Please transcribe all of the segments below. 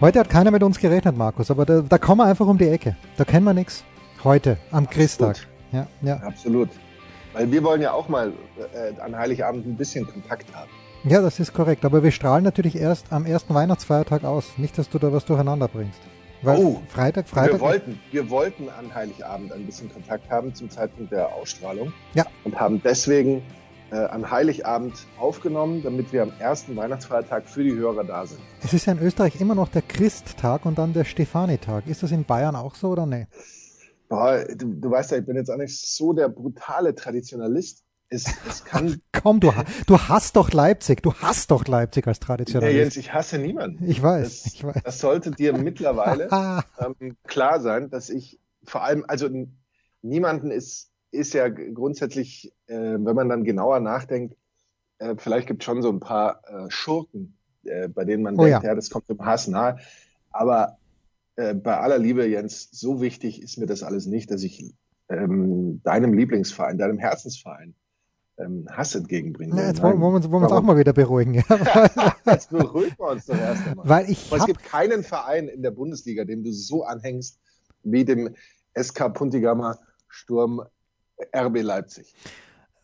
Heute hat keiner mit uns gerechnet, Markus, aber da, da kommen wir einfach um die Ecke. Da kennen wir nichts. Heute, am Christtag. Ja, ja. Absolut. Weil wir wollen ja auch mal äh, an Heiligabend ein bisschen Kontakt haben. Ja, das ist korrekt. Aber wir strahlen natürlich erst am ersten Weihnachtsfeiertag aus. Nicht, dass du da was durcheinander bringst. Weil oh, Freitag, Freitag. Wir wollten, wir wollten an Heiligabend ein bisschen Kontakt haben zum Zeitpunkt der Ausstrahlung. Ja. Und haben deswegen an Heiligabend aufgenommen, damit wir am ersten Weihnachtsfeiertag für die Hörer da sind. Es ist ja in Österreich immer noch der Christtag und dann der Stefanitag. Ist das in Bayern auch so oder ne? Boah, du, du weißt ja, ich bin jetzt auch nicht so der brutale Traditionalist. Es, es kann. Komm, du, du hast doch Leipzig. Du hast doch Leipzig als Traditionalist. Ja, Jens, ich hasse niemanden. Ich weiß. Das, ich weiß. das sollte dir mittlerweile ähm, klar sein, dass ich vor allem, also niemanden ist ist ja grundsätzlich, äh, wenn man dann genauer nachdenkt, äh, vielleicht gibt es schon so ein paar äh, Schurken, äh, bei denen man oh, denkt, ja. ja, das kommt dem Hass nahe. Aber äh, bei aller Liebe, Jens, so wichtig ist mir das alles nicht, dass ich ähm, deinem Lieblingsverein, deinem Herzensverein ähm, Hass entgegenbringe. Na, jetzt wollen, wollen wir uns, auch mal wieder beruhigen. jetzt beruhigen wir uns doch erst einmal. Weil ich es gibt keinen Verein in der Bundesliga, dem du so anhängst wie dem SK Puntigammer Sturm RB Leipzig.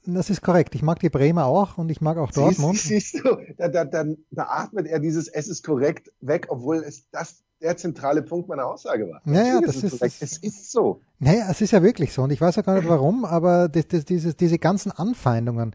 Das ist korrekt. Ich mag die Bremer auch und ich mag auch Dortmund. Siehst, siehst du, da, da, da, da atmet er dieses Es ist korrekt weg, obwohl es das der zentrale Punkt meiner Aussage war. Naja, das ist, ist es ist so. Naja, es ist ja wirklich so und ich weiß ja gar nicht warum, aber das, das, dieses, diese ganzen Anfeindungen,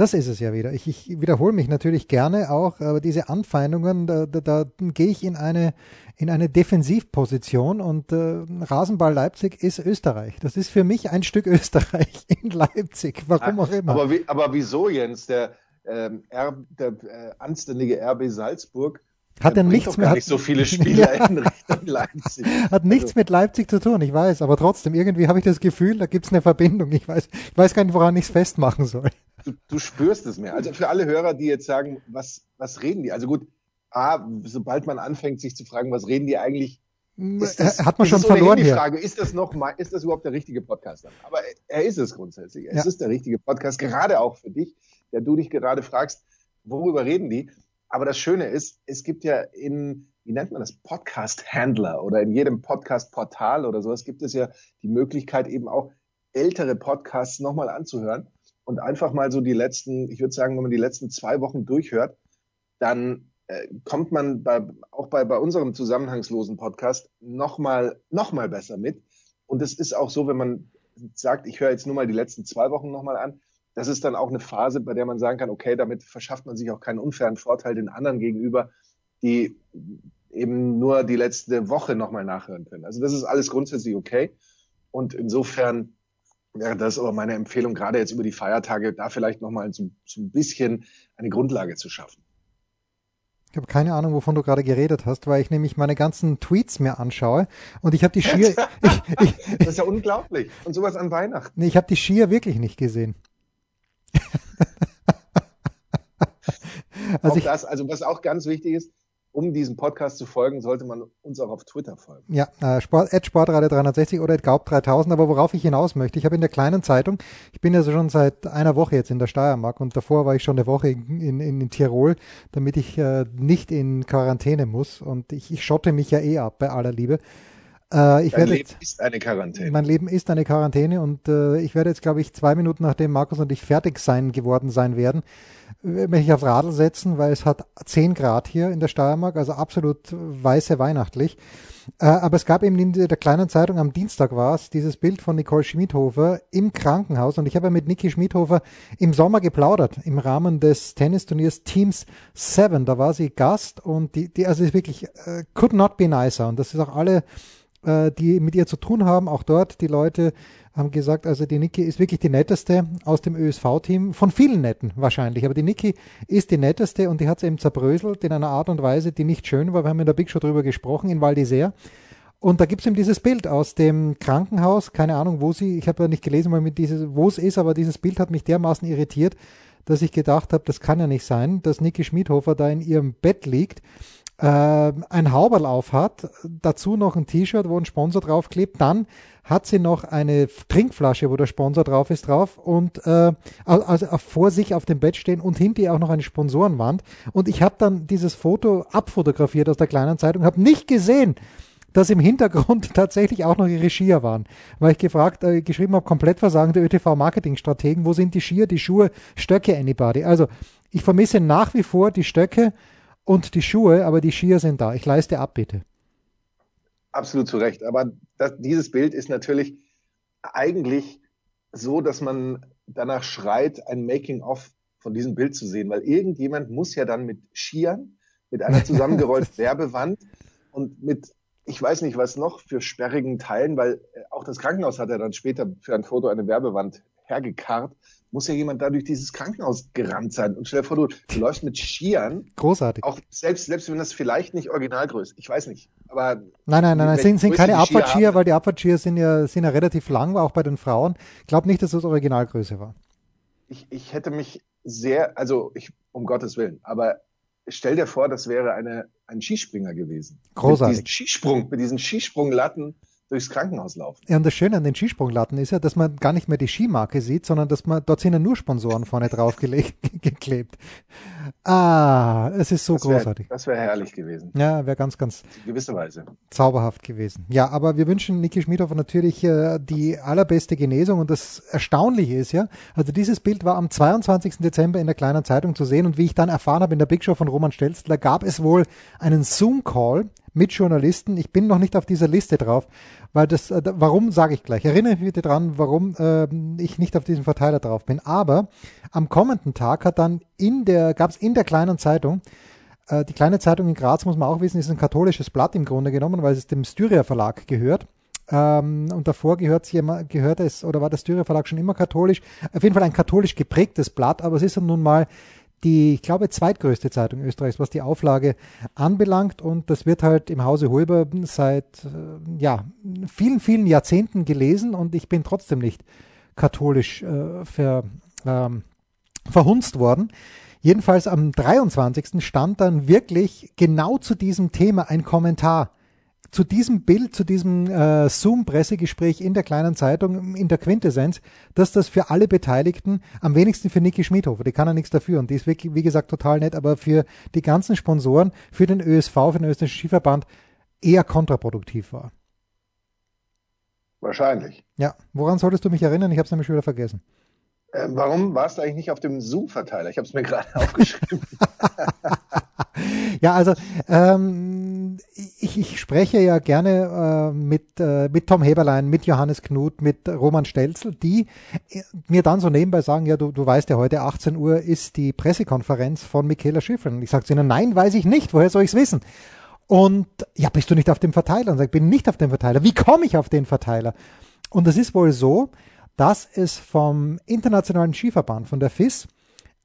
das ist es ja wieder. Ich, ich wiederhole mich natürlich gerne auch, aber diese Anfeindungen, da, da, da gehe ich in eine, in eine Defensivposition und äh, Rasenball Leipzig ist Österreich. Das ist für mich ein Stück Österreich in Leipzig, warum auch immer. Aber, wie, aber wieso, Jens? Der, ähm, R, der äh, anständige RB Salzburg hat er nichts mehr. Nicht so viele Spieler ja. in Richtung Leipzig. Hat nichts also. mit Leipzig zu tun, ich weiß, aber trotzdem, irgendwie habe ich das Gefühl, da gibt es eine Verbindung. Ich weiß, ich weiß gar nicht, woran ich es festmachen soll. Du, du, spürst es mehr. Also für alle Hörer, die jetzt sagen, was, was reden die? Also gut, A, sobald man anfängt, sich zu fragen, was reden die eigentlich, das, hat man schon verloren die hier. Frage, ist das noch mal, ist das überhaupt der richtige Podcast? Aber er ist es grundsätzlich. Es ja. ist der richtige Podcast, gerade auch für dich, der du dich gerade fragst, worüber reden die? Aber das Schöne ist, es gibt ja in, wie nennt man das, Podcast-Handler oder in jedem Podcast-Portal oder sowas gibt es ja die Möglichkeit eben auch ältere Podcasts nochmal anzuhören und einfach mal so die letzten, ich würde sagen, wenn man die letzten zwei Wochen durchhört, dann äh, kommt man bei, auch bei, bei unserem zusammenhangslosen Podcast nochmal noch mal besser mit. Und es ist auch so, wenn man sagt, ich höre jetzt nur mal die letzten zwei Wochen nochmal an, das ist dann auch eine Phase, bei der man sagen kann, okay, damit verschafft man sich auch keinen unfairen Vorteil den anderen gegenüber, die eben nur die letzte Woche nochmal nachhören können. Also das ist alles grundsätzlich okay. Und insofern wäre das aber meine Empfehlung, gerade jetzt über die Feiertage, da vielleicht nochmal so, so ein bisschen eine Grundlage zu schaffen. Ich habe keine Ahnung, wovon du gerade geredet hast, weil ich nämlich meine ganzen Tweets mir anschaue und ich habe die ich, ich, das ist ja unglaublich. Und sowas an Weihnachten. Nee, ich habe die Skier wirklich nicht gesehen. also, ich, das, also was auch ganz wichtig ist, um diesem Podcast zu folgen, sollte man uns auch auf Twitter folgen. Ja, äh, Sport, Sportradio 360 oder Gaub 3000. Aber worauf ich hinaus möchte, ich habe in der kleinen Zeitung, ich bin ja schon seit einer Woche jetzt in der Steiermark und davor war ich schon eine Woche in, in, in Tirol, damit ich äh, nicht in Quarantäne muss. Und ich, ich schotte mich ja eh ab bei aller Liebe. Äh, ich Dein werde Leben jetzt, ist eine Quarantäne. Mein Leben ist eine Quarantäne und äh, ich werde jetzt, glaube ich, zwei Minuten nachdem Markus und ich fertig sein geworden sein werden, mich auf Radl setzen, weil es hat 10 Grad hier in der Steiermark, also absolut weiße weihnachtlich. Äh, aber es gab eben in der kleinen Zeitung, am Dienstag war es, dieses Bild von Nicole Schmidhofer im Krankenhaus. Und ich habe ja mit Niki Schmidhofer im Sommer geplaudert, im Rahmen des Tennisturniers Teams 7. Da war sie Gast und die, die also ist wirklich, uh, could not be nicer. Und das ist auch alle äh, die mit ihr zu tun haben. Auch dort, die Leute haben gesagt, also die Niki ist wirklich die netteste aus dem ÖSV-Team, von vielen netten wahrscheinlich, aber die Niki ist die netteste und die hat es eben zerbröselt in einer Art und Weise, die nicht schön war. Wir haben in der Big Show drüber gesprochen, in Val. Und da gibt es eben dieses Bild aus dem Krankenhaus, keine Ahnung, wo sie, ich habe ja nicht gelesen, wo es ist, aber dieses Bild hat mich dermaßen irritiert, dass ich gedacht habe, das kann ja nicht sein, dass Niki Schmidhofer da in ihrem Bett liegt, ein Hauberl auf hat, dazu noch ein T-Shirt, wo ein Sponsor draufklebt, dann hat sie noch eine Trinkflasche, wo der Sponsor drauf ist, drauf und äh, also vor sich auf dem Bett stehen und hinter ihr auch noch eine Sponsorenwand. Und ich habe dann dieses Foto abfotografiert aus der kleinen Zeitung, habe nicht gesehen, dass im Hintergrund tatsächlich auch noch ihre Skier waren. Weil ich gefragt, äh, geschrieben habe, komplett versagende ÖTV-Marketing-Strategen, wo sind die Skier, die Schuhe, Stöcke, anybody? Also ich vermisse nach wie vor die Stöcke und die Schuhe, aber die Skier sind da. Ich leiste ab, bitte. Absolut zu Recht. Aber das, dieses Bild ist natürlich eigentlich so, dass man danach schreit, ein Making-of von diesem Bild zu sehen, weil irgendjemand muss ja dann mit Skiern, mit einer zusammengerollten Werbewand und mit ich weiß nicht, was noch für sperrigen Teilen, weil äh, auch das Krankenhaus hat ja dann später für ein Foto eine Werbewand hergekarrt, muss ja jemand da durch dieses Krankenhaus gerannt sein. Und stell dir vor, du, du läufst mit Skiern. Großartig. Auch selbst, selbst wenn das vielleicht nicht Originalgröße, ich weiß nicht. Aber nein, nein, nein, nein, sind, sind keine Abfahrtskier, weil die Abfahrtskier sind ja, sind ja relativ lang, auch bei den Frauen. Ich glaube nicht, dass das Originalgröße war. Ich, ich hätte mich sehr, also ich, um Gottes Willen, aber stell dir vor, das wäre eine, ein Skispringer gewesen. Großartig. Mit diesem Skisprung, mit diesen Skisprunglatten durchs Krankenhaus laufen. Ja, und das Schöne an den Skisprunglatten ist ja, dass man gar nicht mehr die Skimarke sieht, sondern dass man, dort sind ja nur Sponsoren vorne drauf geklebt. Ah, es ist so das wär, großartig. Das wäre herrlich gewesen. Ja, wäre ganz, ganz In gewisser Weise. zauberhaft gewesen. Ja, aber wir wünschen Niki Schmidhofer natürlich äh, die allerbeste Genesung und das Erstaunliche ist ja, also dieses Bild war am 22. Dezember in der kleinen Zeitung zu sehen und wie ich dann erfahren habe in der Big Show von Roman Stelzler gab es wohl einen Zoom-Call mit Journalisten. Ich bin noch nicht auf dieser Liste drauf, weil das, äh, warum sage ich gleich. Erinnere mich bitte dran, warum äh, ich nicht auf diesem Verteiler drauf bin. Aber am kommenden Tag hat dann in der, gab es in der kleinen Zeitung, äh, die kleine Zeitung in Graz, muss man auch wissen, ist ein katholisches Blatt im Grunde genommen, weil es dem Styria Verlag gehört. Ähm, und davor gehört, gehört es, oder war der Styria Verlag schon immer katholisch? Auf jeden Fall ein katholisch geprägtes Blatt, aber es ist nun mal die, ich glaube, zweitgrößte Zeitung Österreichs, was die Auflage anbelangt. Und das wird halt im Hause Hulber seit äh, ja, vielen, vielen Jahrzehnten gelesen und ich bin trotzdem nicht katholisch äh, ver, ähm, verhunzt worden. Jedenfalls am 23. stand dann wirklich genau zu diesem Thema ein Kommentar zu diesem Bild, zu diesem äh, Zoom-Pressegespräch in der kleinen Zeitung, in der Quintessenz, dass das für alle Beteiligten, am wenigsten für Niki Schmidhofer, die kann ja nichts dafür und die ist wirklich, wie gesagt, total nett, aber für die ganzen Sponsoren, für den ÖSV, für den österreichischen Skiverband eher kontraproduktiv war. Wahrscheinlich. Ja, woran solltest du mich erinnern? Ich habe es nämlich schon wieder vergessen. Äh, warum warst du eigentlich nicht auf dem Zoom-Verteiler? Ich habe es mir gerade aufgeschrieben. ja, also ähm, ich, ich spreche ja gerne äh, mit, äh, mit Tom Heberlein, mit Johannes Knut, mit Roman Stelzel, die äh, mir dann so nebenbei sagen, ja, du, du weißt ja, heute 18 Uhr ist die Pressekonferenz von Michaela Schiffrin. Und ich sage zu ihnen, nein, weiß ich nicht, woher soll ich es wissen? Und ja, bist du nicht auf dem Verteiler? Und sage, ich bin nicht auf dem Verteiler. Wie komme ich auf den Verteiler? Und es ist wohl so, dass es vom Internationalen Skiverband, von der FIS,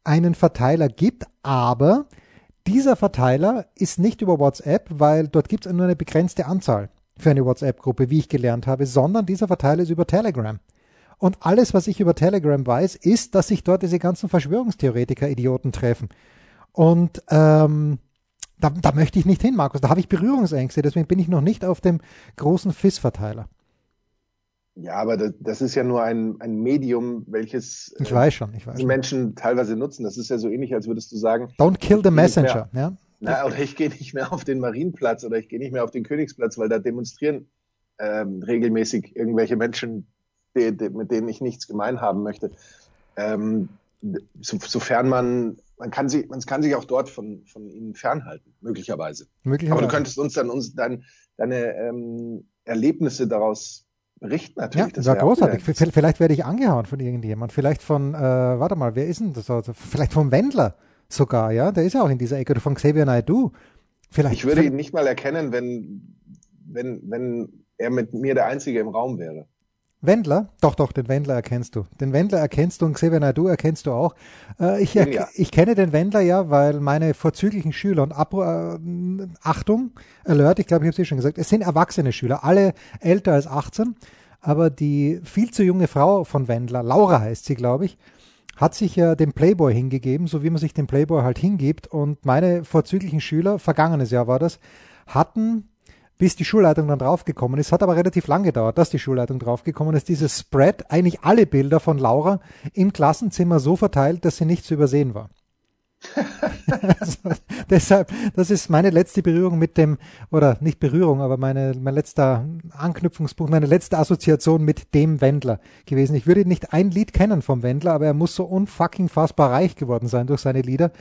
einen Verteiler gibt, aber dieser Verteiler ist nicht über WhatsApp, weil dort gibt es nur eine begrenzte Anzahl für eine WhatsApp-Gruppe, wie ich gelernt habe, sondern dieser Verteiler ist über Telegram. Und alles, was ich über Telegram weiß, ist, dass sich dort diese ganzen Verschwörungstheoretiker-Idioten treffen. Und ähm, da, da möchte ich nicht hin, Markus. Da habe ich Berührungsängste, deswegen bin ich noch nicht auf dem großen FIS-Verteiler. Ja, aber das, das, ist ja nur ein, ein Medium, welches ich weiß schon, ich weiß die schon. Menschen teilweise nutzen. Das ist ja so ähnlich, als würdest du sagen, Don't kill the messenger, mehr, ja. Na, oder ich gehe nicht mehr auf den Marienplatz oder ich gehe nicht mehr auf den Königsplatz, weil da demonstrieren ähm, regelmäßig irgendwelche Menschen, die, die, mit denen ich nichts gemein haben möchte. Ähm, so, sofern man, man kann sich, man kann sich auch dort von, von ihnen fernhalten, möglicherweise. möglicherweise. Aber du könntest uns dann uns dein, deine ähm, Erlebnisse daraus berichten natürlich. Ja, das war großartig. Vielleicht werde ich angehauen von irgendjemand. Vielleicht von, äh, warte mal, wer ist denn das? Also vielleicht vom Wendler sogar, ja? Der ist ja auch in dieser Ecke. Oder von Xavier Naidoo. Vielleicht. Ich würde ihn nicht mal erkennen, wenn, wenn, wenn er mit mir der Einzige im Raum wäre. Wendler? Doch, doch, den Wendler erkennst du. Den Wendler erkennst du und Xavier Naidu erkennst du auch. Äh, ich, ja. ich kenne den Wendler ja, weil meine vorzüglichen Schüler und Ab äh, Achtung, Alert, ich glaube, ich habe es eh schon gesagt, es sind erwachsene Schüler, alle älter als 18, aber die viel zu junge Frau von Wendler, Laura heißt sie, glaube ich, hat sich ja dem Playboy hingegeben, so wie man sich dem Playboy halt hingibt. Und meine vorzüglichen Schüler, vergangenes Jahr war das, hatten bis die Schulleitung dann draufgekommen ist. Hat aber relativ lang gedauert, dass die Schulleitung draufgekommen ist. Dieses Spread, eigentlich alle Bilder von Laura im Klassenzimmer so verteilt, dass sie nicht zu übersehen war. also, deshalb, das ist meine letzte Berührung mit dem, oder nicht Berührung, aber meine, mein letzter Anknüpfungspunkt, meine letzte Assoziation mit dem Wendler gewesen. Ich würde nicht ein Lied kennen vom Wendler, aber er muss so unfucking fassbar reich geworden sein durch seine Lieder,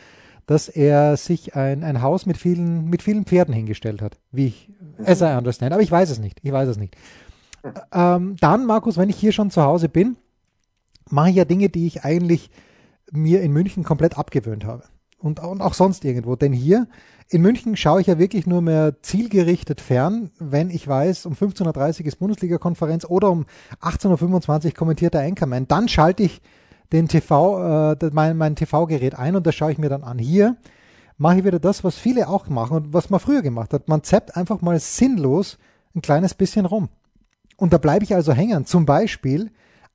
dass er sich ein, ein Haus mit vielen, mit vielen Pferden hingestellt hat, wie ich, as I understand. Aber ich weiß es nicht. Ich weiß es nicht. Ähm, dann, Markus, wenn ich hier schon zu Hause bin, mache ich ja Dinge, die ich eigentlich mir in München komplett abgewöhnt habe. Und, und auch sonst irgendwo. Denn hier in München schaue ich ja wirklich nur mehr zielgerichtet fern, wenn ich weiß, um 15.30 Uhr ist Bundesliga-Konferenz oder um 18.25 Uhr kommentiert der Anchorman. Dann schalte ich den TV, äh, mein, mein TV-Gerät ein und das schaue ich mir dann an. Hier mache ich wieder das, was viele auch machen und was man früher gemacht hat. Man zappt einfach mal sinnlos ein kleines bisschen rum. Und da bleibe ich also hängen. Zum Beispiel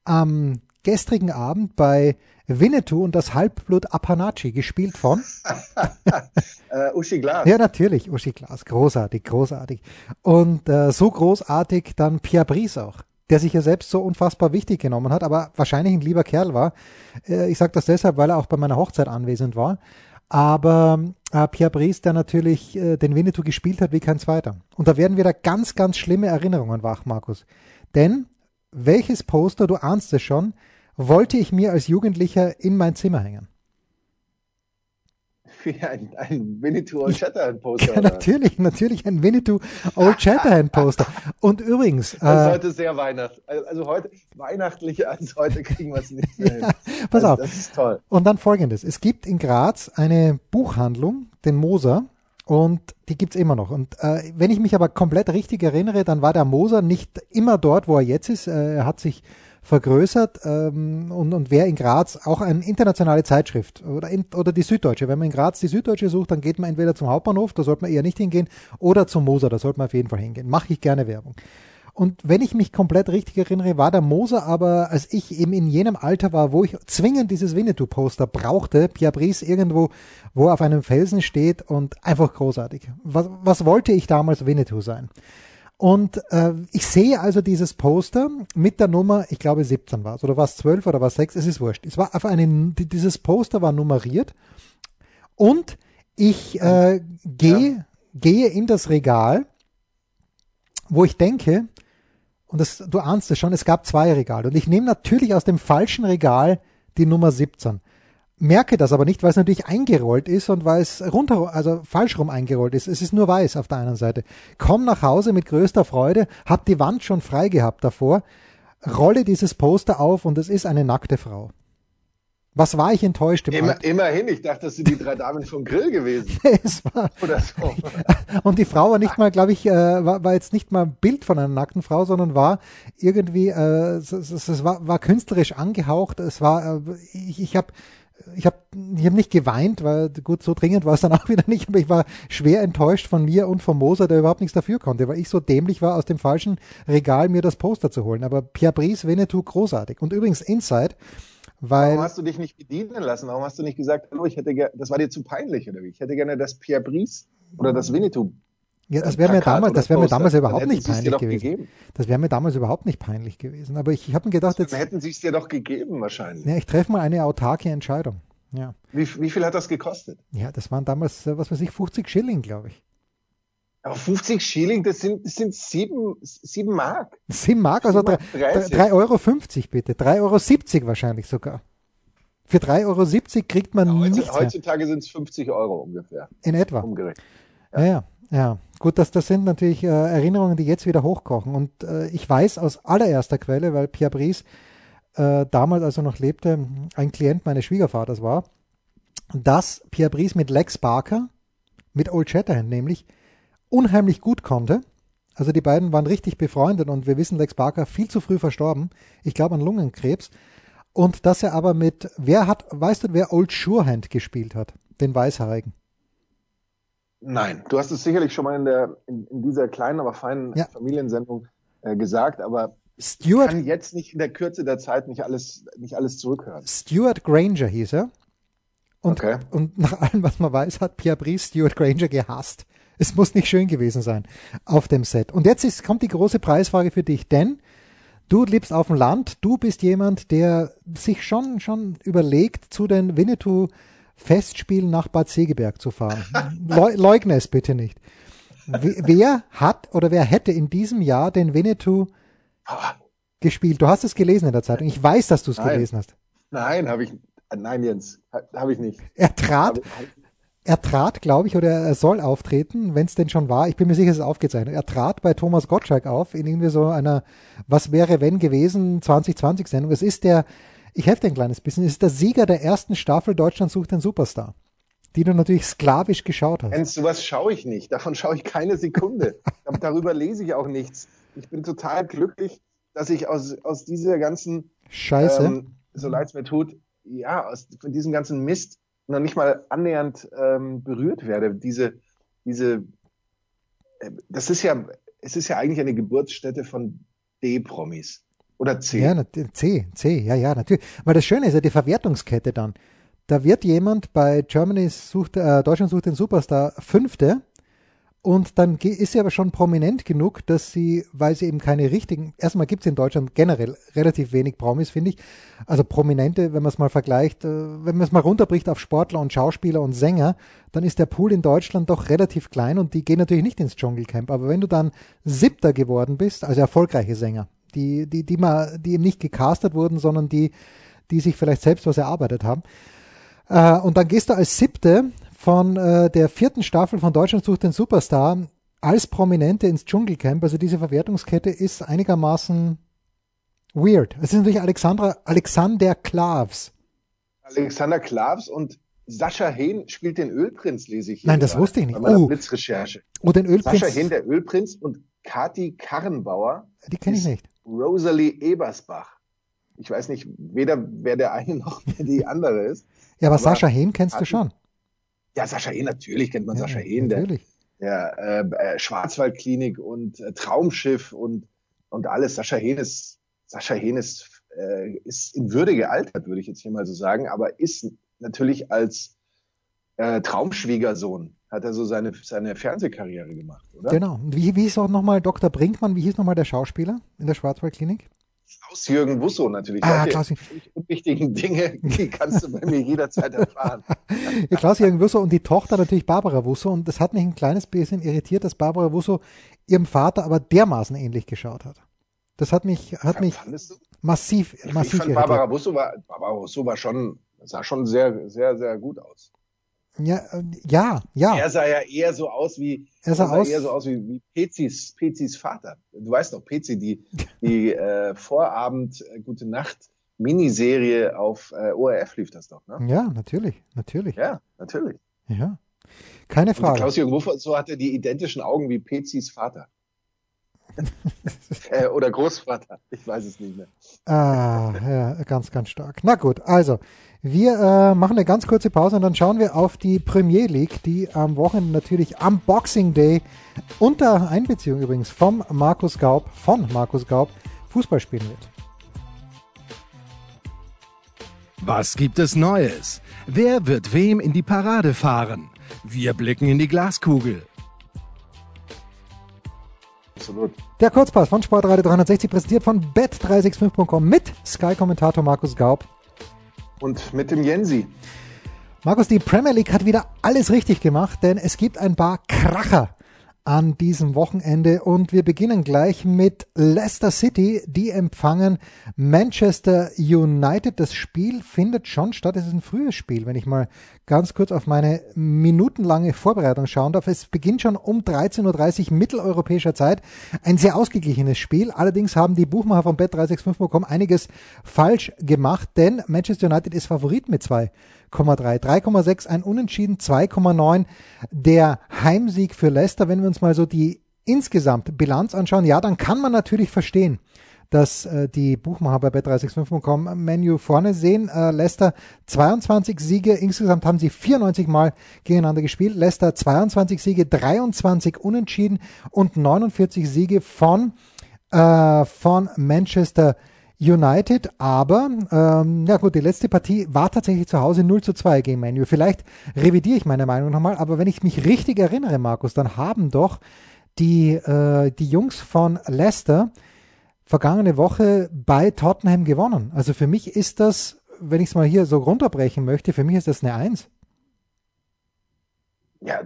am gestrigen Abend bei Winnetou und das Halbblut Apanachi, gespielt von äh, Uschi Glas. Ja, natürlich, Uschi Glas. Großartig, großartig. Und äh, so großartig dann Pierre Brice auch der sich ja selbst so unfassbar wichtig genommen hat, aber wahrscheinlich ein lieber Kerl war. Äh, ich sage das deshalb, weil er auch bei meiner Hochzeit anwesend war. Aber äh, Pierre Brice, der natürlich äh, den Winnetou gespielt hat wie kein zweiter. Und da werden wieder ganz, ganz schlimme Erinnerungen wach, Markus. Denn welches Poster, du ahnst es schon, wollte ich mir als Jugendlicher in mein Zimmer hängen? Wie ein, ein Winnetou Old Shatterhand Poster. Ja, natürlich, natürlich ein Winnetou Old Shatterhand Poster. Und übrigens. Das ist äh, heute sehr weihnachtlich. Also heute weihnachtlicher als heute kriegen wir es nicht mehr ja, Pass also, auf. Das ist toll. Und dann folgendes. Es gibt in Graz eine Buchhandlung, den Moser. Und die gibt's immer noch. Und äh, wenn ich mich aber komplett richtig erinnere, dann war der Moser nicht immer dort, wo er jetzt ist. Äh, er hat sich vergrößert ähm, und, und wer in Graz auch eine internationale Zeitschrift oder, in, oder die Süddeutsche. Wenn man in Graz die Süddeutsche sucht, dann geht man entweder zum Hauptbahnhof, da sollte man eher nicht hingehen, oder zum Moser, da sollte man auf jeden Fall hingehen. Mache ich gerne Werbung. Und wenn ich mich komplett richtig erinnere, war der Moser aber, als ich eben in jenem Alter war, wo ich zwingend dieses Winnetou-Poster brauchte, Pierre Brice irgendwo, wo er auf einem Felsen steht und einfach großartig. Was, was wollte ich damals Winnetou sein? Und äh, ich sehe also dieses Poster mit der Nummer, ich glaube 17 war es, oder war es 12 oder war es 6, es ist wurscht. Es war auf einen, dieses Poster war nummeriert. Und ich äh, gehe, ja. gehe in das Regal, wo ich denke, und das, du ahnst es schon, es gab zwei Regale. Und ich nehme natürlich aus dem falschen Regal die Nummer 17 merke das aber nicht, weil es natürlich eingerollt ist und weil es runter, also falsch rum eingerollt ist. Es ist nur weiß auf der einen Seite. Komm nach Hause mit größter Freude, hab die Wand schon frei gehabt davor, rolle dieses Poster auf und es ist eine nackte Frau. Was war ich enttäuscht im Immer, Immerhin, ich dachte, das sind die drei Damen vom Grill gewesen. es war, Oder so. Und die Frau war nicht mal, glaube ich, äh, war, war jetzt nicht mal ein Bild von einer nackten Frau, sondern war irgendwie, äh, es, es, es war, war künstlerisch angehaucht. Es war, äh, ich, ich habe ich habe ich hab nicht geweint, weil gut, so dringend war es dann auch wieder nicht, aber ich war schwer enttäuscht von mir und von Moser, der überhaupt nichts dafür konnte, weil ich so dämlich war, aus dem falschen Regal mir das Poster zu holen. Aber Pierre Brice, Winnetou, großartig. Und übrigens Inside, weil... Warum hast du dich nicht bedienen lassen? Warum hast du nicht gesagt, hallo, ich hätte gerne, das war dir zu peinlich oder wie? Ich hätte gerne das Pierre Brice oder das Winnetou ja, das wäre mir damals, das wäre mir damals überhaupt nicht peinlich gewesen. Gegeben. Das wäre mir damals überhaupt nicht peinlich gewesen. Aber ich, ich habe mir gedacht, jetzt. Dann hätten sie es dir doch gegeben wahrscheinlich. Ja, ich treffe mal eine autarke Entscheidung. Ja. Wie, wie viel hat das gekostet? Ja, das waren damals, äh, was weiß ich, 50 Schilling, glaube ich. Aber 50 Schilling, das sind, das sind sieben, sieben Mark. Sieben Mark, also 3,50 Euro 50 bitte. 3,70 Euro wahrscheinlich sogar. Für 3,70 Euro kriegt man ja, nichts Heutzutage sind es 50 Euro ungefähr. In etwa. Umgerechnet. Ja. ja, ja. Gut, das, das sind natürlich äh, Erinnerungen, die jetzt wieder hochkochen. Und äh, ich weiß aus allererster Quelle, weil Pierre Brice äh, damals, als er noch lebte, ein Klient meines Schwiegervaters war, dass Pierre Brice mit Lex Barker, mit Old Shatterhand nämlich, unheimlich gut konnte. Also die beiden waren richtig befreundet und wir wissen, Lex Barker viel zu früh verstorben. Ich glaube an Lungenkrebs. Und dass er aber mit, wer hat, weißt du, wer Old Surehand gespielt hat? Den Weißhaarigen. Nein, du hast es sicherlich schon mal in, der, in, in dieser kleinen, aber feinen ja. Familiensendung äh, gesagt, aber Stuart, ich kann jetzt nicht in der Kürze der Zeit nicht alles, nicht alles zurückhören. Stuart Granger hieß er. Und, okay. und nach allem, was man weiß, hat Pierre Brice Stuart Granger gehasst. Es muss nicht schön gewesen sein auf dem Set. Und jetzt ist, kommt die große Preisfrage für dich, denn du lebst auf dem Land, du bist jemand, der sich schon, schon überlegt, zu den Winnetou Festspielen nach Bad Segeberg zu fahren. Leugne es bitte nicht. Wer hat oder wer hätte in diesem Jahr den Winnetou gespielt? Du hast es gelesen in der Zeitung. Ich weiß, dass du es gelesen hast. Nein, habe ich. Nein, Jens, habe ich nicht. Er trat, er trat, glaube ich, oder er soll auftreten, wenn es denn schon war. Ich bin mir sicher, es ist aufgezeichnet. Er trat bei Thomas Gottschalk auf in irgendwie so einer Was wäre wenn gewesen 2020 Sendung. Es ist der, ich helfe dir ein kleines bisschen, es ist der Sieger der ersten Staffel Deutschland sucht den Superstar. Die du natürlich sklavisch geschaut hast. Jens, sowas schaue ich nicht. Davon schaue ich keine Sekunde. Darüber lese ich auch nichts. Ich bin total glücklich, dass ich aus, aus dieser ganzen Scheiße, ähm, so leid es mir tut, ja, aus von diesem ganzen Mist noch nicht mal annähernd ähm, berührt werde. Diese, diese, äh, das ist ja, es ist ja eigentlich eine Geburtsstätte von D-Promis. Oder C. Ja, C, C, ja, ja, natürlich. Weil das Schöne ist ja die Verwertungskette dann. Da wird jemand bei Germany sucht, äh, Deutschland sucht den Superstar Fünfte und dann ist sie aber schon prominent genug, dass sie, weil sie eben keine richtigen, erstmal gibt es in Deutschland generell relativ wenig Promis, finde ich. Also Prominente, wenn man es mal vergleicht, äh, wenn man es mal runterbricht auf Sportler und Schauspieler und Sänger, dann ist der Pool in Deutschland doch relativ klein und die gehen natürlich nicht ins Dschungelcamp. Aber wenn du dann Siebter geworden bist, also erfolgreiche Sänger, die, die, die mal, die eben nicht gecastet wurden, sondern die, die sich vielleicht selbst was erarbeitet haben, äh, und dann gehst du als Siebte von äh, der vierten Staffel von Deutschland sucht den Superstar als Prominente ins Dschungelcamp. Also diese Verwertungskette ist einigermaßen weird. Es ist natürlich Alexandra, Alexander Klavs. Alexander Klavs und Sascha Hehn spielt den Ölprinz, lese ich hier. Nein, das gerade, wusste ich nicht. oh. Blitzrecherche. Oh, den Ölprinz. Sascha Hehn, der Ölprinz und Kati Karrenbauer. Die kenne ich nicht. Rosalie Ebersbach. Ich weiß nicht weder, wer der eine noch wer die andere ist. Ja, aber, aber Sascha Hehn kennst du schon. Ja, Sascha Hehn, natürlich kennt man ja, Sascha Hehn, natürlich. der, der äh, äh, Schwarzwaldklinik und äh, Traumschiff und, und alles. Sascha Hehn ist, Sascha Hehn ist, äh, ist in Würde gealtert, würde ich jetzt hier mal so sagen, aber ist natürlich als äh, Traumschwiegersohn hat er so seine, seine Fernsehkarriere gemacht, oder? Genau. Wie, wie hieß auch nochmal Dr. Brinkmann, wie hieß nochmal der Schauspieler in der Schwarzwaldklinik? Klaus-Jürgen Wusso natürlich. Ah, Klaus die unwichtigen Dinge, die kannst du bei mir jederzeit erfahren. Klaus-Jürgen Wusso und die Tochter natürlich Barbara Wusso. Und das hat mich ein kleines bisschen irritiert, dass Barbara Wusso ihrem Vater aber dermaßen ähnlich geschaut hat. Das hat mich, hat ja, mich massiv, massiv ich fand, Barbara Wusso war, Barbara Wusso war schon, sah schon sehr, sehr, sehr gut aus. Ja, äh, ja, ja. Er sah ja eher so aus wie, er sah, er sah aus, eher so aus wie, wie Pezis, Pezis Vater. Du weißt doch, Pezi, die, die äh, Vorabend äh, Gute Nacht Miniserie auf äh, ORF lief das doch, ne? Ja, natürlich, natürlich. Ja, natürlich. Ja. Keine Frage. Klaus-Jürgen Wuffer, so hatte die identischen Augen wie Pezis Vater. äh, oder Großvater, ich weiß es nicht mehr. Ah, ja, ganz, ganz stark. Na gut, also wir äh, machen eine ganz kurze Pause und dann schauen wir auf die Premier League, die am Wochenende natürlich am Boxing Day unter Einbeziehung übrigens vom Markus Gaub, von Markus Gaub, Fußball spielen wird. Was gibt es Neues? Wer wird wem in die Parade fahren? Wir blicken in die Glaskugel. Absolut. Der Kurzpass von Sportradio 360 präsentiert von bet365.com mit Sky-Kommentator Markus Gaub und mit dem Jensi. Markus, die Premier League hat wieder alles richtig gemacht, denn es gibt ein paar Kracher an diesem Wochenende und wir beginnen gleich mit Leicester City, die empfangen Manchester United. Das Spiel findet schon statt, es ist ein frühes Spiel, wenn ich mal ganz kurz auf meine minutenlange Vorbereitung schauen darf. Es beginnt schon um 13.30 Uhr mitteleuropäischer Zeit. Ein sehr ausgeglichenes Spiel. Allerdings haben die Buchmacher von bet365.com einiges falsch gemacht, denn Manchester United ist Favorit mit 2,3. 3,6 ein Unentschieden, 2,9 der Heimsieg für Leicester. Wenn wir uns mal so die insgesamt Bilanz anschauen, ja, dann kann man natürlich verstehen, dass äh, die Buchmacher bei bet365.com Menu vorne sehen. Äh, Leicester 22 Siege, insgesamt haben sie 94 Mal gegeneinander gespielt. Leicester 22 Siege, 23 Unentschieden und 49 Siege von, äh, von Manchester United, aber ähm, ja gut, die letzte Partie war tatsächlich zu Hause 0 zu 2 gegen Manu. Vielleicht revidiere ich meine Meinung nochmal, aber wenn ich mich richtig erinnere, Markus, dann haben doch die, äh, die Jungs von Leicester vergangene Woche bei Tottenham gewonnen. Also für mich ist das, wenn ich es mal hier so runterbrechen möchte, für mich ist das eine Eins. Ja,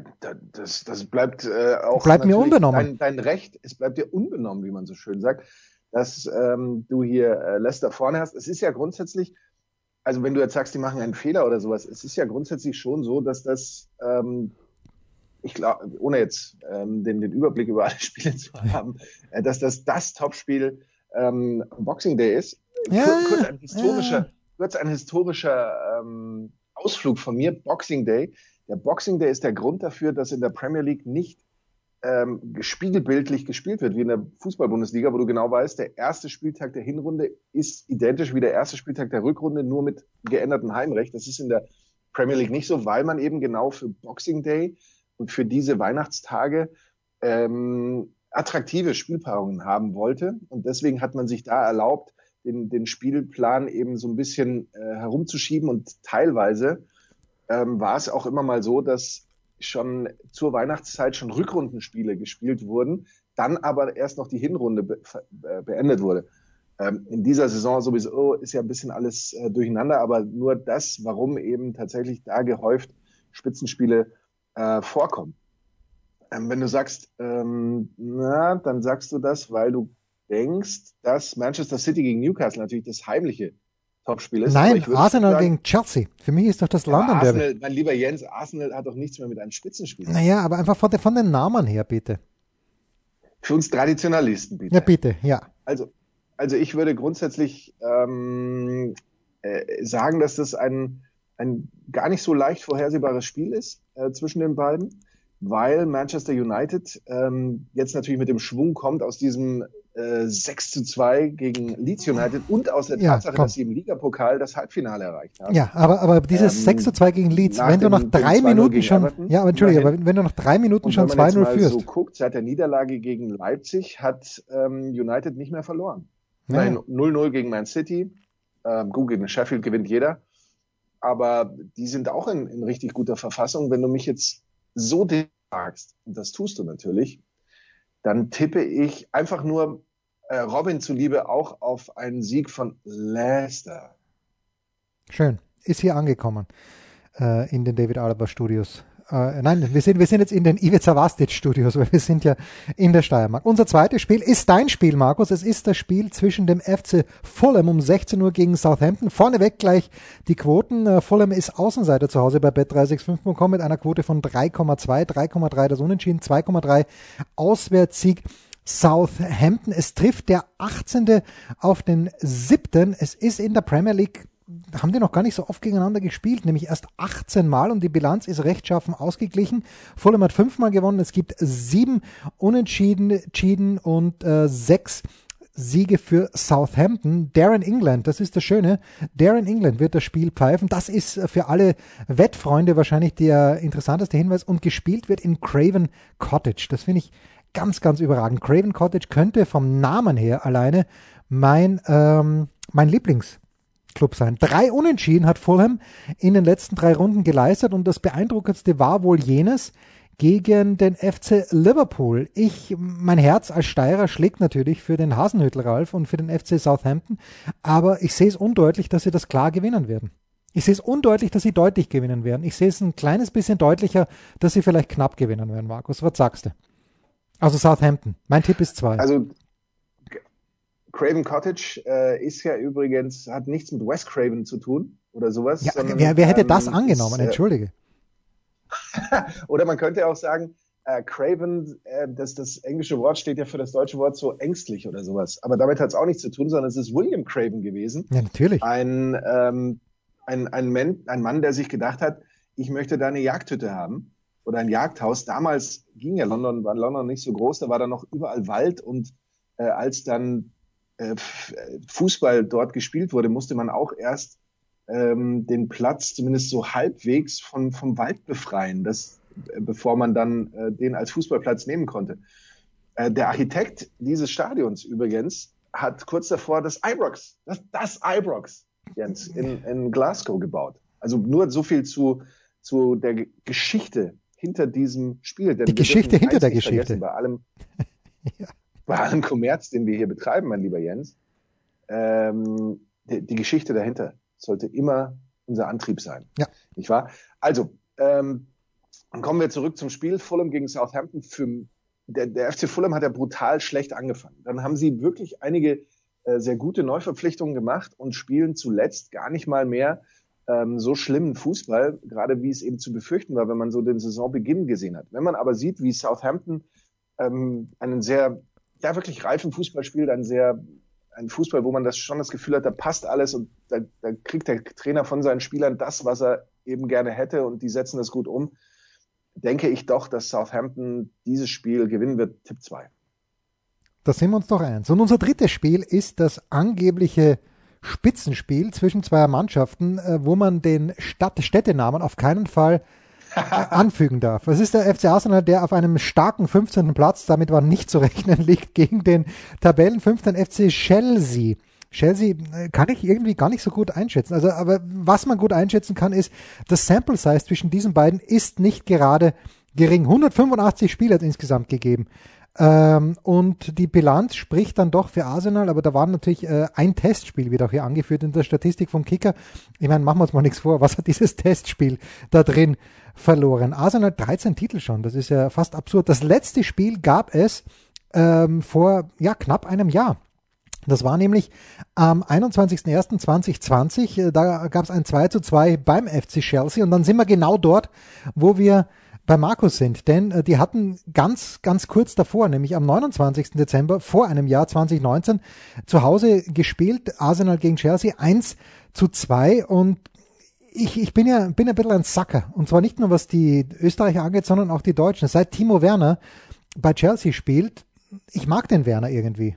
das, das bleibt äh, auch bleibt mir unbenommen. Dein, dein Recht, es bleibt dir unbenommen, wie man so schön sagt dass ähm, du hier äh, Leicester vorne hast. Es ist ja grundsätzlich, also wenn du jetzt sagst, die machen einen Fehler oder sowas, es ist ja grundsätzlich schon so, dass das, ähm, ich glaube, ohne jetzt ähm, den, den Überblick über alle Spiele zu haben, äh, dass das das Topspiel ähm, Boxing Day ist. Ja, kurz ein historischer, ja. kurz ein historischer ähm, Ausflug von mir, Boxing Day. Der Boxing Day ist der Grund dafür, dass in der Premier League nicht ähm, spiegelbildlich gespielt wird, wie in der Fußball-Bundesliga, wo du genau weißt, der erste Spieltag der Hinrunde ist identisch wie der erste Spieltag der Rückrunde, nur mit geändertem Heimrecht. Das ist in der Premier League nicht so, weil man eben genau für Boxing Day und für diese Weihnachtstage ähm, attraktive Spielpaarungen haben wollte. Und deswegen hat man sich da erlaubt, den, den Spielplan eben so ein bisschen äh, herumzuschieben. Und teilweise ähm, war es auch immer mal so, dass schon zur Weihnachtszeit schon Rückrundenspiele gespielt wurden, dann aber erst noch die Hinrunde be äh, beendet wurde. Ähm, in dieser Saison sowieso ist ja ein bisschen alles äh, durcheinander, aber nur das, warum eben tatsächlich da gehäuft Spitzenspiele äh, vorkommen. Ähm, wenn du sagst, ähm, na, dann sagst du das, weil du denkst, dass Manchester City gegen Newcastle natürlich das heimliche Topspiel ist. Nein, Arsenal sagen, gegen Chelsea. Für mich ist doch das London Derby. Arsenal, mein lieber Jens, Arsenal hat doch nichts mehr mit einem Spitzenspiel. Naja, aber einfach von, von den Namen her, bitte. Für uns Traditionalisten, bitte. Ja, bitte, ja. Also, also ich würde grundsätzlich ähm, äh, sagen, dass das ein, ein gar nicht so leicht vorhersehbares Spiel ist äh, zwischen den beiden, weil Manchester United ähm, jetzt natürlich mit dem Schwung kommt aus diesem äh, 6 zu 2 gegen Leeds United und aus der Tatsache, ja, dass sie im Ligapokal das Halbfinale erreicht haben. Ja, aber, aber dieses ähm, 6 zu 2 gegen Leeds, wenn du nach drei Minuten schon, Everton, ja, aber entschuldige, aber wenn du nach drei Minuten schon 2-0 führst. Wenn man so guckt, seit der Niederlage gegen Leipzig hat ähm, United nicht mehr verloren. Ja. 0-0 gegen Man City, ähm, gut, gegen Sheffield gewinnt jeder, aber die sind auch in, in richtig guter Verfassung. Wenn du mich jetzt so fragst, und das tust du natürlich, dann tippe ich einfach nur äh, Robin zuliebe auch auf einen Sieg von Leicester. Schön. Ist hier angekommen äh, in den David Alaba Studios äh, nein, wir sind, wir sind jetzt in den Ivica Vastic Studios, weil wir sind ja in der Steiermark. Unser zweites Spiel ist dein Spiel, Markus. Es ist das Spiel zwischen dem FC Fulham um 16 Uhr gegen Southampton. Vorneweg gleich die Quoten. Äh, Fulham ist Außenseiter zu Hause bei bet365.com mit einer Quote von 3,2, 3,3 das Unentschieden, 2,3 Auswärtssieg. Southampton. Es trifft der 18. auf den 7. Es ist in der Premier League haben die noch gar nicht so oft gegeneinander gespielt, nämlich erst 18 Mal und die Bilanz ist rechtschaffen ausgeglichen. Fulham hat fünfmal gewonnen, es gibt sieben Unentschieden und äh, sechs Siege für Southampton. Darren England, das ist das Schöne. Darren England wird das Spiel pfeifen. Das ist für alle Wettfreunde wahrscheinlich der interessanteste Hinweis. Und gespielt wird in Craven Cottage. Das finde ich ganz, ganz überragend. Craven Cottage könnte vom Namen her alleine mein, ähm, mein Lieblings Club sein. Drei Unentschieden hat Fulham in den letzten drei Runden geleistet und das beeindruckendste war wohl jenes gegen den FC Liverpool. Ich, mein Herz als Steirer schlägt natürlich für den Hasenhüttel Ralf und für den FC Southampton, aber ich sehe es undeutlich, dass sie das klar gewinnen werden. Ich sehe es undeutlich, dass sie deutlich gewinnen werden. Ich sehe es ein kleines bisschen deutlicher, dass sie vielleicht knapp gewinnen werden, Markus. Was sagst du? Also Southampton. Mein Tipp ist zwei. Also Craven Cottage äh, ist ja übrigens, hat nichts mit West Craven zu tun oder sowas. Ja, sondern, wer, wer hätte ähm, das angenommen? Ist, äh, Entschuldige. oder man könnte auch sagen, äh, Craven, äh, das, das englische Wort steht ja für das deutsche Wort so ängstlich oder sowas. Aber damit hat es auch nichts zu tun, sondern es ist William Craven gewesen. Ja, natürlich. Ein, ähm, ein, ein, Man, ein Mann, der sich gedacht hat, ich möchte da eine Jagdhütte haben. oder ein Jagdhaus. Damals ging ja London, war London nicht so groß, da war dann noch überall Wald und äh, als dann Fußball dort gespielt wurde, musste man auch erst ähm, den Platz zumindest so halbwegs von, vom Wald befreien, das, äh, bevor man dann äh, den als Fußballplatz nehmen konnte. Äh, der Architekt dieses Stadions übrigens hat kurz davor das Ibrox, das, das Ibrox, Jens, in, in Glasgow gebaut. Also nur so viel zu, zu der Geschichte hinter diesem Spiel. Denn die Geschichte hinter der Geschichte. Bei allem, ja. bei allem Kommerz, den wir hier betreiben, mein lieber Jens, ähm, die, die, Geschichte dahinter sollte immer unser Antrieb sein. Ja. Nicht wahr? Also, ähm, kommen wir zurück zum Spiel. Fulham gegen Southampton. Für, der, der FC Fulham hat ja brutal schlecht angefangen. Dann haben sie wirklich einige äh, sehr gute Neuverpflichtungen gemacht und spielen zuletzt gar nicht mal mehr ähm, so schlimmen Fußball, gerade wie es eben zu befürchten war, wenn man so den Saisonbeginn gesehen hat. Wenn man aber sieht, wie Southampton ähm, einen sehr, ja wirklich reifen Fußball spielt, einen sehr, ein Fußball, wo man das schon das Gefühl hat, da passt alles und da, da kriegt der Trainer von seinen Spielern das, was er eben gerne hätte und die setzen das gut um, denke ich doch, dass Southampton dieses Spiel gewinnen wird. Tipp 2. Da sind wir uns doch eins. Und unser drittes Spiel ist das angebliche Spitzenspiel zwischen zwei Mannschaften, äh, wo man den Stadt Städtenamen auf keinen Fall anfügen darf. Es ist der FC Arsenal, der auf einem starken 15. Platz, damit war nicht zu rechnen, liegt gegen den Tabellenfünften FC Chelsea. Chelsea äh, kann ich irgendwie gar nicht so gut einschätzen. Also, aber was man gut einschätzen kann, ist, das Sample Size zwischen diesen beiden ist nicht gerade gering. 185 Spiele hat insgesamt gegeben. Ähm, und die Bilanz spricht dann doch für Arsenal, aber da war natürlich äh, ein Testspiel, auch hier angeführt in der Statistik vom Kicker. Ich meine, machen wir uns mal nichts vor, was hat dieses Testspiel da drin verloren? Arsenal 13 Titel schon, das ist ja fast absurd. Das letzte Spiel gab es ähm, vor ja knapp einem Jahr. Das war nämlich am 21.01.2020, äh, da gab es ein 2 zu 2 beim FC Chelsea und dann sind wir genau dort, wo wir bei Markus sind, denn äh, die hatten ganz, ganz kurz davor, nämlich am 29. Dezember vor einem Jahr 2019 zu Hause gespielt, Arsenal gegen Chelsea 1 zu 2 und ich, ich bin ja bin ein bisschen ein Sacker und zwar nicht nur was die Österreicher angeht, sondern auch die Deutschen. Seit Timo Werner bei Chelsea spielt, ich mag den Werner irgendwie.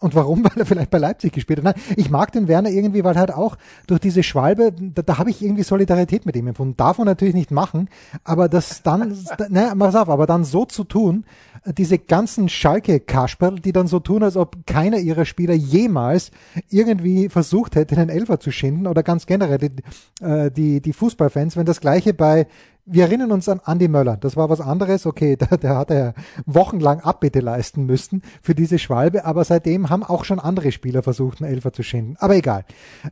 Und warum? Weil er vielleicht bei Leipzig gespielt hat. Nein, ich mag den Werner irgendwie, weil halt auch durch diese Schwalbe, da, da habe ich irgendwie Solidarität mit ihm empfunden. Darf man natürlich nicht machen, aber das dann, ne, mach's auf, aber dann so zu tun, diese ganzen Schalke-Kasperl, die dann so tun, als ob keiner ihrer Spieler jemals irgendwie versucht hätte, den Elfer zu schinden oder ganz generell die, äh, die, die Fußballfans, wenn das gleiche bei wir erinnern uns an Andy Möller. Das war was anderes. Okay, der, der hat ja wochenlang Abbitte leisten müssen für diese Schwalbe, aber seitdem haben auch schon andere Spieler versucht, einen Elfer zu schinden. Aber egal.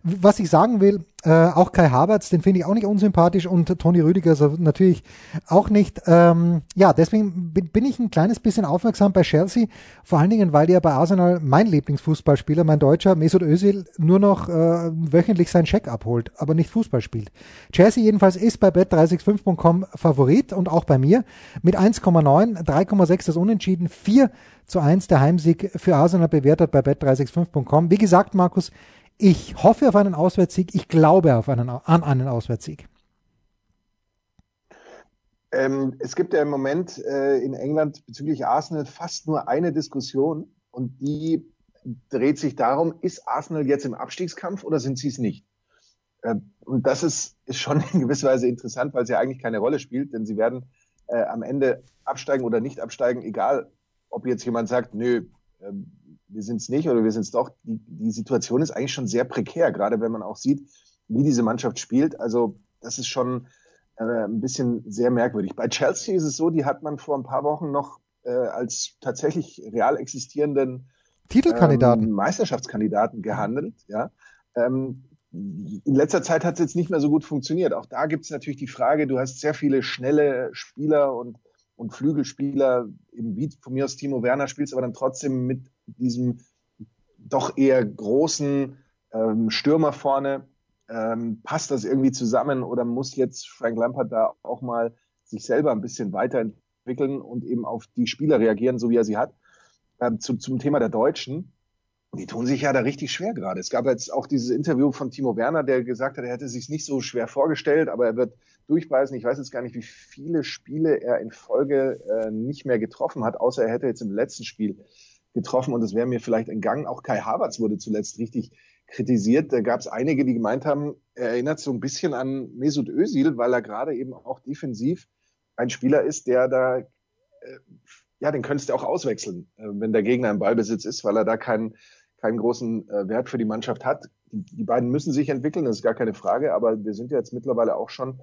Was ich sagen will, äh, auch Kai Havertz, den finde ich auch nicht unsympathisch und Toni Rüdiger natürlich auch nicht. Ähm, ja, deswegen bin, bin ich ein kleines bisschen aufmerksam bei Chelsea, vor allen Dingen, weil ja bei Arsenal mein Lieblingsfußballspieler, mein Deutscher Mesut Özil, nur noch äh, wöchentlich seinen Scheck abholt, aber nicht Fußball spielt. Chelsea jedenfalls ist bei bet365.com Favorit und auch bei mir mit 1,9, 3,6 das Unentschieden, 4 zu 1 der Heimsieg für Arsenal bewertet bei bet365.com. Wie gesagt, Markus, ich hoffe auf einen Auswärtssieg. Ich glaube auf einen, an einen Auswärtssieg. Ähm, es gibt ja im Moment äh, in England bezüglich Arsenal fast nur eine Diskussion und die dreht sich darum, ist Arsenal jetzt im Abstiegskampf oder sind sie es nicht? Äh, und das ist, ist schon in gewisser Weise interessant, weil es ja eigentlich keine Rolle spielt, denn sie werden äh, am Ende absteigen oder nicht absteigen, egal ob jetzt jemand sagt, nö, ähm, wir sind es nicht oder wir sind es doch. Die, die Situation ist eigentlich schon sehr prekär, gerade wenn man auch sieht, wie diese Mannschaft spielt. Also das ist schon äh, ein bisschen sehr merkwürdig. Bei Chelsea ist es so, die hat man vor ein paar Wochen noch äh, als tatsächlich real existierenden Titelkandidaten, ähm, Meisterschaftskandidaten gehandelt. Ja. Ähm, in letzter Zeit hat es jetzt nicht mehr so gut funktioniert. Auch da gibt es natürlich die Frage, du hast sehr viele schnelle Spieler und, und Flügelspieler, eben wie von mir aus Timo Werner spielst, aber dann trotzdem mit diesem doch eher großen ähm, Stürmer vorne. Ähm, passt das irgendwie zusammen oder muss jetzt Frank Lampard da auch mal sich selber ein bisschen weiterentwickeln und eben auf die Spieler reagieren, so wie er sie hat? Ähm, zu, zum Thema der Deutschen. die tun sich ja da richtig schwer gerade. Es gab jetzt auch dieses Interview von Timo Werner, der gesagt hat, er hätte sich nicht so schwer vorgestellt, aber er wird durchbeißen. Ich weiß jetzt gar nicht, wie viele Spiele er in Folge äh, nicht mehr getroffen hat, außer er hätte jetzt im letzten Spiel getroffen und es wäre mir vielleicht entgangen. Auch Kai Havertz wurde zuletzt richtig kritisiert. Da gab es einige, die gemeint haben, er erinnert so ein bisschen an Mesut Özil, weil er gerade eben auch defensiv ein Spieler ist, der da, äh, ja, den könntest du auch auswechseln, äh, wenn der Gegner im Ballbesitz ist, weil er da keinen keinen großen äh, Wert für die Mannschaft hat. Die, die, beiden müssen sich entwickeln, das ist gar keine Frage, aber wir sind ja jetzt mittlerweile auch schon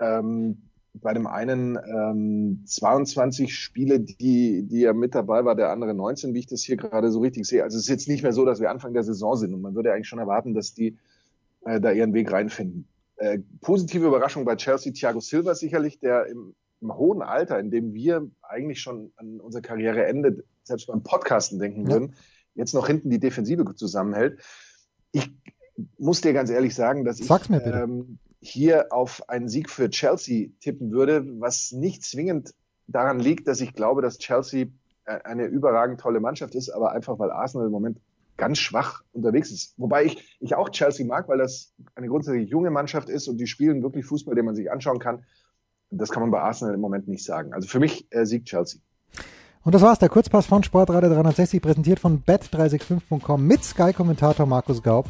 ähm, bei dem einen ähm, 22 Spiele, die, die er mit dabei war, der andere 19, wie ich das hier gerade so richtig sehe. Also es ist jetzt nicht mehr so, dass wir Anfang der Saison sind und man würde eigentlich schon erwarten, dass die äh, da ihren Weg reinfinden. Äh, positive Überraschung bei Chelsea, Thiago Silva sicherlich, der im, im hohen Alter, in dem wir eigentlich schon an unser Karriereende selbst beim Podcasten denken ja. würden, jetzt noch hinten die Defensive zusammenhält. Ich muss dir ganz ehrlich sagen, dass Sag's ich ähm, hier auf einen Sieg für Chelsea tippen würde, was nicht zwingend daran liegt, dass ich glaube, dass Chelsea äh, eine überragend tolle Mannschaft ist, aber einfach weil Arsenal im Moment ganz schwach unterwegs ist. Wobei ich, ich auch Chelsea mag, weil das eine grundsätzlich junge Mannschaft ist und die spielen wirklich Fußball, den man sich anschauen kann. Das kann man bei Arsenal im Moment nicht sagen. Also für mich äh, siegt Chelsea. Und das war's, der Kurzpass von Sportradio 360, präsentiert von bet365.com mit Sky-Kommentator Markus Gaub.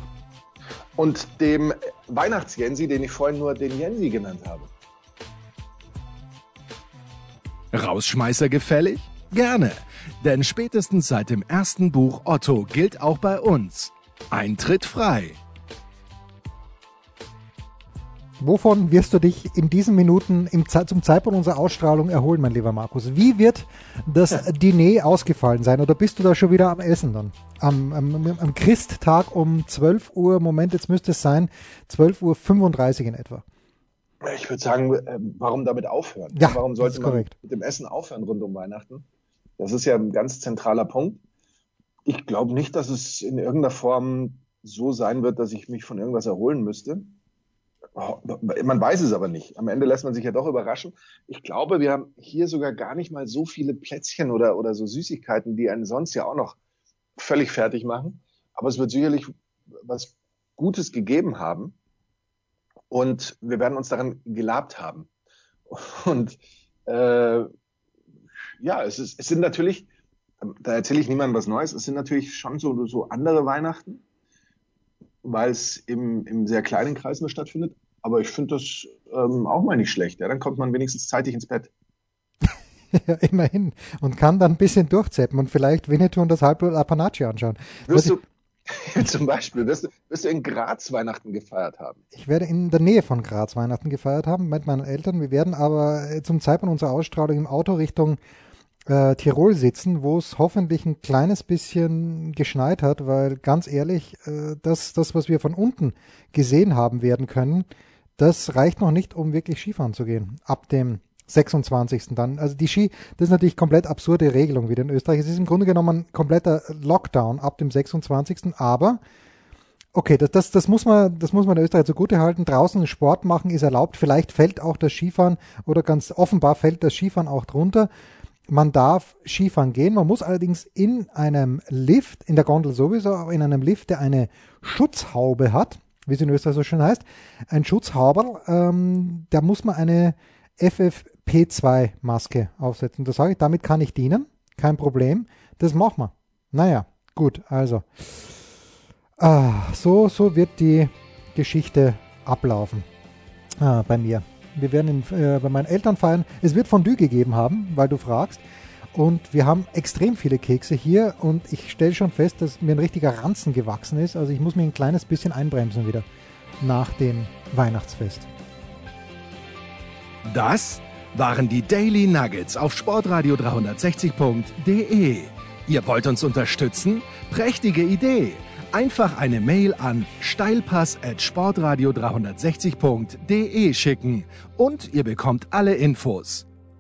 Und dem Weihnachtsjensi, den ich vorhin nur den Jensi genannt habe. Rausschmeißer gefällig? Gerne, denn spätestens seit dem ersten Buch Otto gilt auch bei uns. Eintritt frei. Wovon wirst du dich in diesen Minuten im, zum Zeitpunkt unserer Ausstrahlung erholen, mein lieber Markus? Wie wird das Diner ausgefallen sein? Oder bist du da schon wieder am Essen dann? Am, am, am Christtag um 12 Uhr, Moment, jetzt müsste es sein, 12.35 Uhr in etwa. Ich würde sagen, äh, warum damit aufhören? Ja, warum sollte man korrekt. mit dem Essen aufhören rund um Weihnachten? Das ist ja ein ganz zentraler Punkt. Ich glaube nicht, dass es in irgendeiner Form so sein wird, dass ich mich von irgendwas erholen müsste. Man weiß es aber nicht. Am Ende lässt man sich ja doch überraschen. Ich glaube, wir haben hier sogar gar nicht mal so viele Plätzchen oder, oder so Süßigkeiten, die einen sonst ja auch noch völlig fertig machen. Aber es wird sicherlich was Gutes gegeben haben. Und wir werden uns daran gelabt haben. Und äh, ja, es, ist, es sind natürlich, da erzähle ich niemandem was Neues, es sind natürlich schon so, so andere Weihnachten weil es im, im sehr kleinen Kreis nur stattfindet. Aber ich finde das ähm, auch mal nicht schlecht. Ja? Dann kommt man wenigstens zeitig ins Bett. ja, immerhin. Und kann dann ein bisschen durchzeppen und vielleicht Winnetou und das Halbblut Apanachi anschauen. Wirst du, zum Beispiel, wirst du, wirst du in Graz Weihnachten gefeiert haben? Ich werde in der Nähe von Graz Weihnachten gefeiert haben mit meinen Eltern. Wir werden aber äh, zum Zeitpunkt unserer Ausstrahlung im Auto Richtung äh, Tirol sitzen, wo es hoffentlich ein kleines bisschen geschneit hat, weil ganz ehrlich, äh, das, das, was wir von unten gesehen haben werden können, das reicht noch nicht, um wirklich Skifahren zu gehen. Ab dem 26. dann. Also die Ski, das ist natürlich komplett absurde Regelung wieder in Österreich. Es ist im Grunde genommen ein kompletter Lockdown ab dem 26. Aber okay, das, das, das muss man, das muss man in Österreich zugute halten. Draußen Sport machen ist erlaubt. Vielleicht fällt auch das Skifahren oder ganz offenbar fällt das Skifahren auch drunter. Man darf Skifahren gehen, man muss allerdings in einem Lift, in der Gondel sowieso, aber in einem Lift, der eine Schutzhaube hat, wie es in Österreich so schön heißt, ein Schutzhauber, ähm, da muss man eine FFP2-Maske aufsetzen. Da sage ich, damit kann ich dienen, kein Problem, das machen wir. Naja, gut, also. Ah, so, so wird die Geschichte ablaufen ah, bei mir. Wir werden in, äh, bei meinen Eltern feiern. Es wird Fondue gegeben haben, weil du fragst. Und wir haben extrem viele Kekse hier und ich stelle schon fest, dass mir ein richtiger Ranzen gewachsen ist. Also ich muss mir ein kleines bisschen einbremsen wieder nach dem Weihnachtsfest. Das waren die Daily Nuggets auf sportradio 360.de. Ihr wollt uns unterstützen? Prächtige Idee! einfach eine Mail an steilpass@sportradio360.de schicken und ihr bekommt alle Infos.